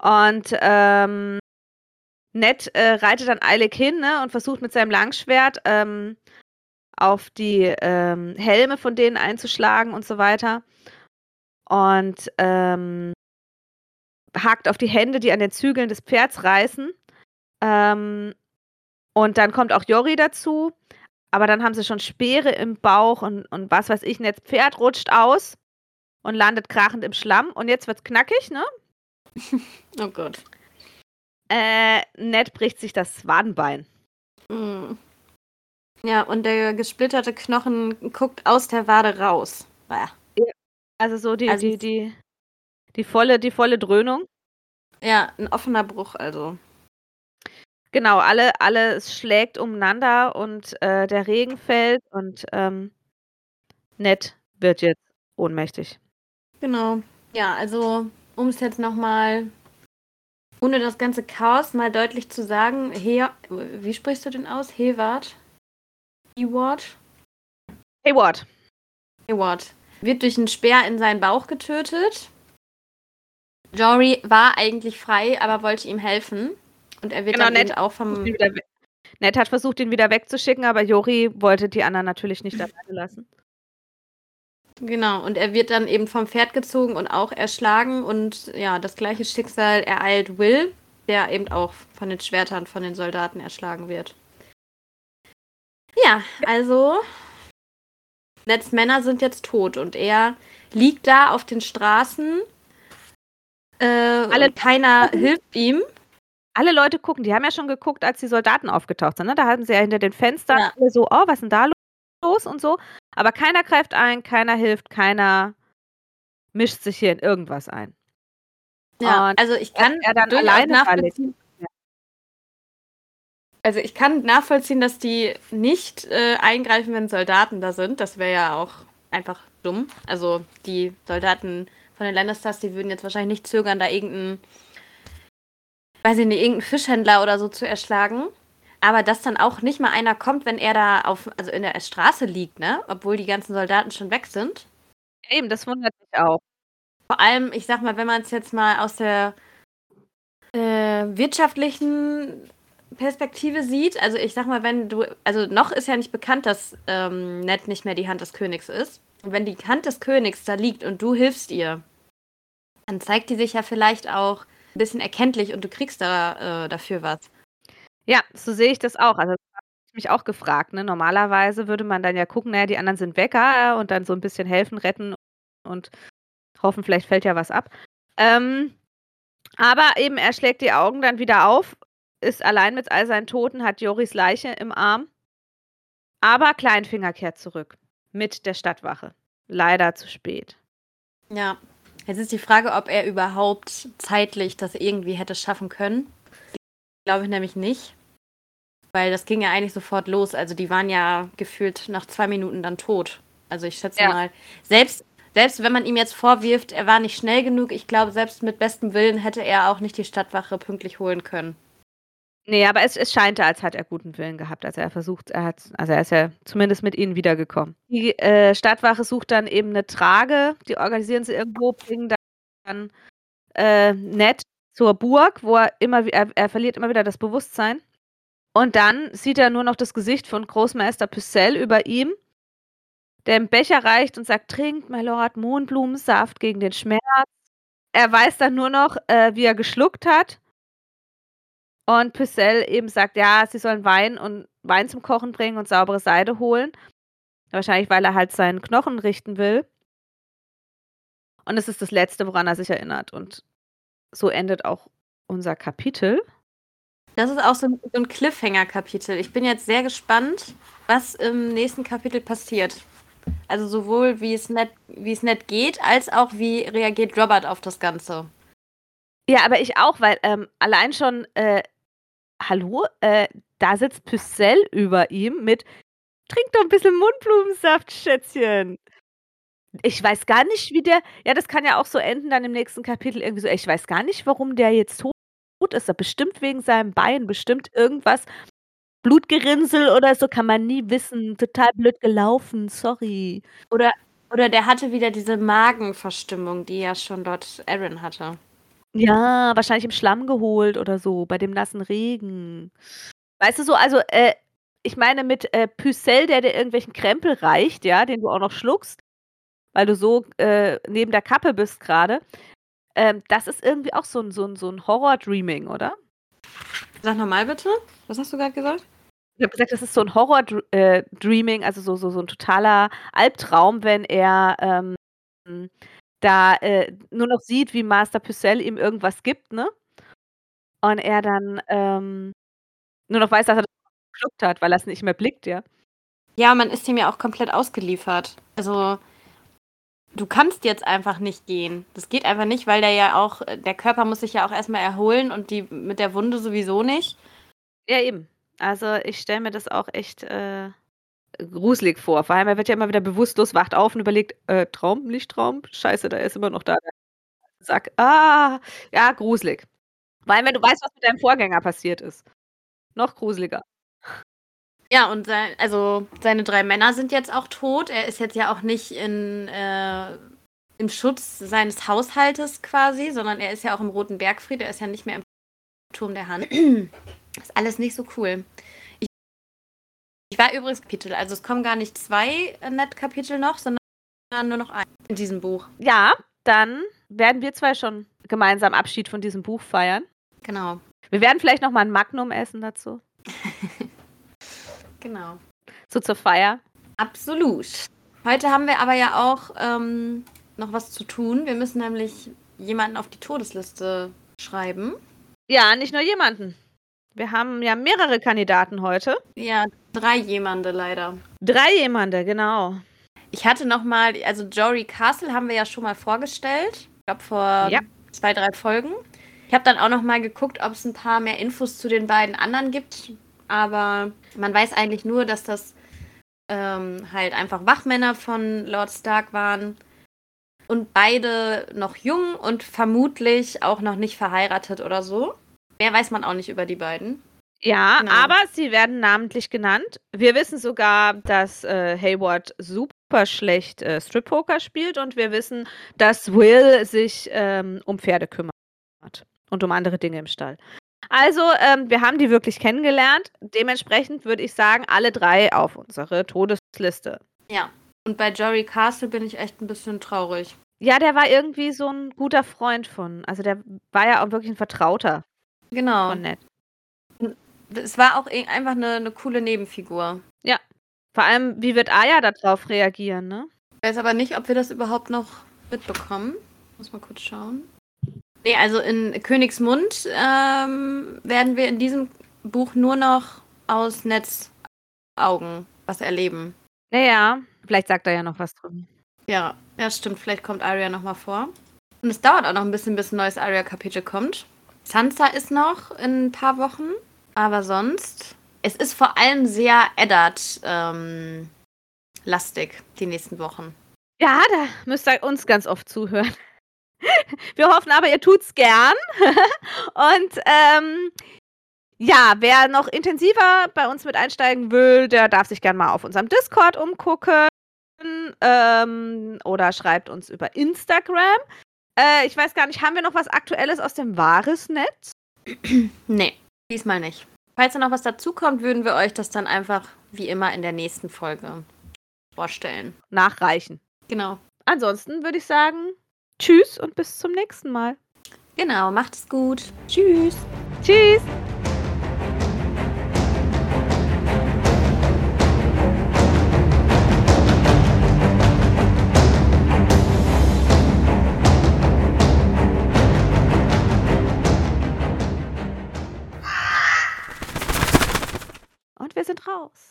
Und ähm, Ned äh, reitet dann eilig hin ne, und versucht mit seinem Langschwert ähm, auf die ähm, Helme von denen einzuschlagen und so weiter. Und ähm, hakt auf die Hände, die an den Zügeln des Pferds reißen. Ähm, und dann kommt auch Jori dazu. Aber dann haben sie schon Speere im Bauch und, und was weiß ich. Und jetzt Pferd rutscht aus und landet krachend im Schlamm. Und jetzt wird's knackig, ne? [laughs] oh Gott. Äh, Ned bricht sich das Wadenbein. Mm. Ja, und der gesplitterte Knochen guckt aus der Wade raus. Ja. Also so die, also die, die, die volle, die volle Dröhnung. Ja, ein offener Bruch, also. Genau, alle, alles schlägt umeinander und äh, der Regen fällt und ähm, Ned wird jetzt ohnmächtig. Genau. Ja, also um es jetzt nochmal, ohne das ganze Chaos mal deutlich zu sagen, He wie sprichst du denn aus? Heward? Hayward? Hayward. Hayward. Wird durch einen Speer in seinen Bauch getötet. Jory war eigentlich frei, aber wollte ihm helfen. Und er wird genau, dann Ned auch vom. Ned hat versucht, ihn wieder wegzuschicken, aber Jori wollte die anderen natürlich nicht alleine lassen. Genau, und er wird dann eben vom Pferd gezogen und auch erschlagen. Und ja, das gleiche Schicksal ereilt Will, der eben auch von den Schwertern von den Soldaten erschlagen wird. Ja, also Neds Männer sind jetzt tot und er liegt da auf den Straßen. Äh, Alle keiner hilft ihm alle Leute gucken, die haben ja schon geguckt, als die Soldaten aufgetaucht sind. Ne? Da hatten sie ja hinter den Fenstern ja. alle so, oh, was ist denn da los und so. Aber keiner greift ein, keiner hilft, keiner mischt sich hier in irgendwas ein. Ja, und also ich kann er dann alleine nachvollziehen. Also ich kann nachvollziehen, dass die nicht äh, eingreifen, wenn Soldaten da sind. Das wäre ja auch einfach dumm. Also die Soldaten von den Lannisters, die würden jetzt wahrscheinlich nicht zögern, da irgendeinen weiß ich nicht, irgendeinen Fischhändler oder so zu erschlagen. Aber dass dann auch nicht mal einer kommt, wenn er da auf, also in der Straße liegt, ne? Obwohl die ganzen Soldaten schon weg sind. Eben, das wundert mich auch. Vor allem, ich sag mal, wenn man es jetzt mal aus der äh, wirtschaftlichen Perspektive sieht, also ich sag mal, wenn du, also noch ist ja nicht bekannt, dass ähm, Ned nicht mehr die Hand des Königs ist. Und wenn die Hand des Königs da liegt und du hilfst ihr, dann zeigt die sich ja vielleicht auch ein bisschen erkenntlich und du kriegst da äh, dafür was. Ja, so sehe ich das auch. Also das habe ich mich auch gefragt. Ne? Normalerweise würde man dann ja gucken, naja, die anderen sind weg ah, und dann so ein bisschen helfen, retten und hoffen, vielleicht fällt ja was ab. Ähm, aber eben, er schlägt die Augen dann wieder auf, ist allein mit all seinen Toten, hat Joris Leiche im Arm. Aber Kleinfinger kehrt zurück mit der Stadtwache. Leider zu spät. Ja, Jetzt ist die Frage, ob er überhaupt zeitlich das irgendwie hätte schaffen können. Glaube ich nämlich nicht. Weil das ging ja eigentlich sofort los. Also die waren ja gefühlt nach zwei Minuten dann tot. Also ich schätze ja. mal, selbst, selbst wenn man ihm jetzt vorwirft, er war nicht schnell genug, ich glaube, selbst mit bestem Willen hätte er auch nicht die Stadtwache pünktlich holen können. Nee, aber es, es scheint, als hat er guten Willen gehabt. Also er versucht, er hat, also er ist ja zumindest mit ihnen wiedergekommen. Die äh, Stadtwache sucht dann eben eine Trage, die organisieren sie irgendwo, bringen dann äh, Ned zur Burg, wo er immer, er, er verliert immer wieder das Bewusstsein. Und dann sieht er nur noch das Gesicht von Großmeister Pucelle über ihm, der im Becher reicht und sagt: Trinkt, my Lord, Mohnblumensaft gegen den Schmerz. Er weiß dann nur noch, äh, wie er geschluckt hat. Und Pucelle eben sagt, ja, sie sollen Wein und Wein zum Kochen bringen und saubere Seide holen. Wahrscheinlich, weil er halt seinen Knochen richten will. Und es ist das Letzte, woran er sich erinnert. Und so endet auch unser Kapitel. Das ist auch so ein, so ein Cliffhanger-Kapitel. Ich bin jetzt sehr gespannt, was im nächsten Kapitel passiert. Also sowohl wie es nicht, wie es nicht geht, als auch wie reagiert Robert auf das Ganze. Ja, aber ich auch, weil ähm, allein schon, äh, hallo, äh, da sitzt Pucelle über ihm mit Trink doch ein bisschen Mundblumensaft, Schätzchen. Ich weiß gar nicht, wie der. Ja, das kann ja auch so enden dann im nächsten Kapitel irgendwie so. Ich weiß gar nicht, warum der jetzt tot ist. Bestimmt wegen seinem Bein, bestimmt irgendwas Blutgerinnsel oder so kann man nie wissen. Total blöd gelaufen, sorry. Oder, oder der hatte wieder diese Magenverstimmung, die ja schon dort Aaron hatte. Ja, wahrscheinlich im Schlamm geholt oder so, bei dem nassen Regen. Weißt du so, also, äh, ich meine mit äh, Pucelle, der dir irgendwelchen Krempel reicht, ja, den du auch noch schluckst, weil du so äh, neben der Kappe bist gerade. Ähm, das ist irgendwie auch so ein, so ein, so ein Horror-Dreaming, oder? Sag nochmal bitte. Was hast du gerade gesagt? Ich habe gesagt, das ist so ein Horror-Dreaming, äh, also so, so, so ein totaler Albtraum, wenn er ähm, da äh, nur noch sieht, wie Master Pucelle ihm irgendwas gibt, ne? Und er dann ähm, nur noch weiß, dass er das geschluckt hat, weil er es nicht mehr blickt, ja. Ja, man ist ihm ja auch komplett ausgeliefert. Also, du kannst jetzt einfach nicht gehen. Das geht einfach nicht, weil der ja auch, der Körper muss sich ja auch erstmal erholen und die mit der Wunde sowieso nicht. Ja, eben. Also ich stelle mir das auch echt äh, gruselig vor. Vor allem, er wird ja immer wieder bewusstlos, wacht auf und überlegt, äh, Traum, nicht Traum? Scheiße, da ist immer noch da. Sag, ah, ja, gruselig. Vor allem, wenn du weißt, was mit deinem Vorgänger passiert ist. Noch gruseliger. Ja, und sein, also seine drei Männer sind jetzt auch tot. Er ist jetzt ja auch nicht in, äh, im Schutz seines Haushaltes quasi, sondern er ist ja auch im Roten Bergfried. Er ist ja nicht mehr im Turm der Hand. [clears throat] Ist alles nicht so cool. Ich, war übrigens Kapitel, also es kommen gar nicht zwei Net-Kapitel noch, sondern nur noch ein in diesem Buch. Ja, dann werden wir zwei schon gemeinsam Abschied von diesem Buch feiern. Genau. Wir werden vielleicht noch mal ein Magnum essen dazu. [laughs] Genau. So zur Feier. Absolut. Heute haben wir aber ja auch ähm, noch was zu tun. Wir müssen nämlich jemanden auf die Todesliste schreiben. Ja, nicht nur jemanden. Wir haben ja mehrere Kandidaten heute. Ja, drei jemande leider. Drei jemande, genau. Ich hatte noch mal, also Jory Castle haben wir ja schon mal vorgestellt. Ich glaube vor ja. zwei, drei Folgen. Ich habe dann auch noch mal geguckt, ob es ein paar mehr Infos zu den beiden anderen gibt aber man weiß eigentlich nur, dass das ähm, halt einfach Wachmänner von Lord Stark waren und beide noch jung und vermutlich auch noch nicht verheiratet oder so. Mehr weiß man auch nicht über die beiden. Ja, genau. aber sie werden namentlich genannt. Wir wissen sogar, dass äh, Hayward super schlecht äh, Strip-Poker spielt und wir wissen, dass Will sich ähm, um Pferde kümmert und um andere Dinge im Stall. Also, ähm, wir haben die wirklich kennengelernt. Dementsprechend würde ich sagen, alle drei auf unsere Todesliste. Ja. Und bei Jory Castle bin ich echt ein bisschen traurig. Ja, der war irgendwie so ein guter Freund von. Also der war ja auch wirklich ein Vertrauter. Genau. Von Ned. Es war auch einfach eine, eine coole Nebenfigur. Ja. Vor allem, wie wird Aya darauf reagieren, ne? Ich weiß aber nicht, ob wir das überhaupt noch mitbekommen. Muss mal kurz schauen. Nee, also in Königsmund ähm, werden wir in diesem Buch nur noch aus Netzaugen was erleben. Naja, vielleicht sagt er ja noch was drin. Ja, ja, stimmt. Vielleicht kommt Arya noch mal vor. Und es dauert auch noch ein bisschen, bis ein neues Arya-Kapitel kommt. Sansa ist noch in ein paar Wochen, aber sonst. Es ist vor allem sehr Eddard ähm, lastig die nächsten Wochen. Ja, da müsst ihr uns ganz oft zuhören. [laughs] Wir hoffen aber, ihr tut's gern. [laughs] Und ähm, ja, wer noch intensiver bei uns mit einsteigen will, der darf sich gern mal auf unserem Discord umgucken ähm, oder schreibt uns über Instagram. Äh, ich weiß gar nicht, haben wir noch was Aktuelles aus dem Wahres Netz? [clears throat] nee, diesmal nicht. Falls da noch was dazukommt, würden wir euch das dann einfach wie immer in der nächsten Folge vorstellen. Nachreichen. Genau. Ansonsten würde ich sagen, tschüss und bis zum nächsten Mal. Genau, macht es gut. Tschüss. Tschüss. Wir sind raus.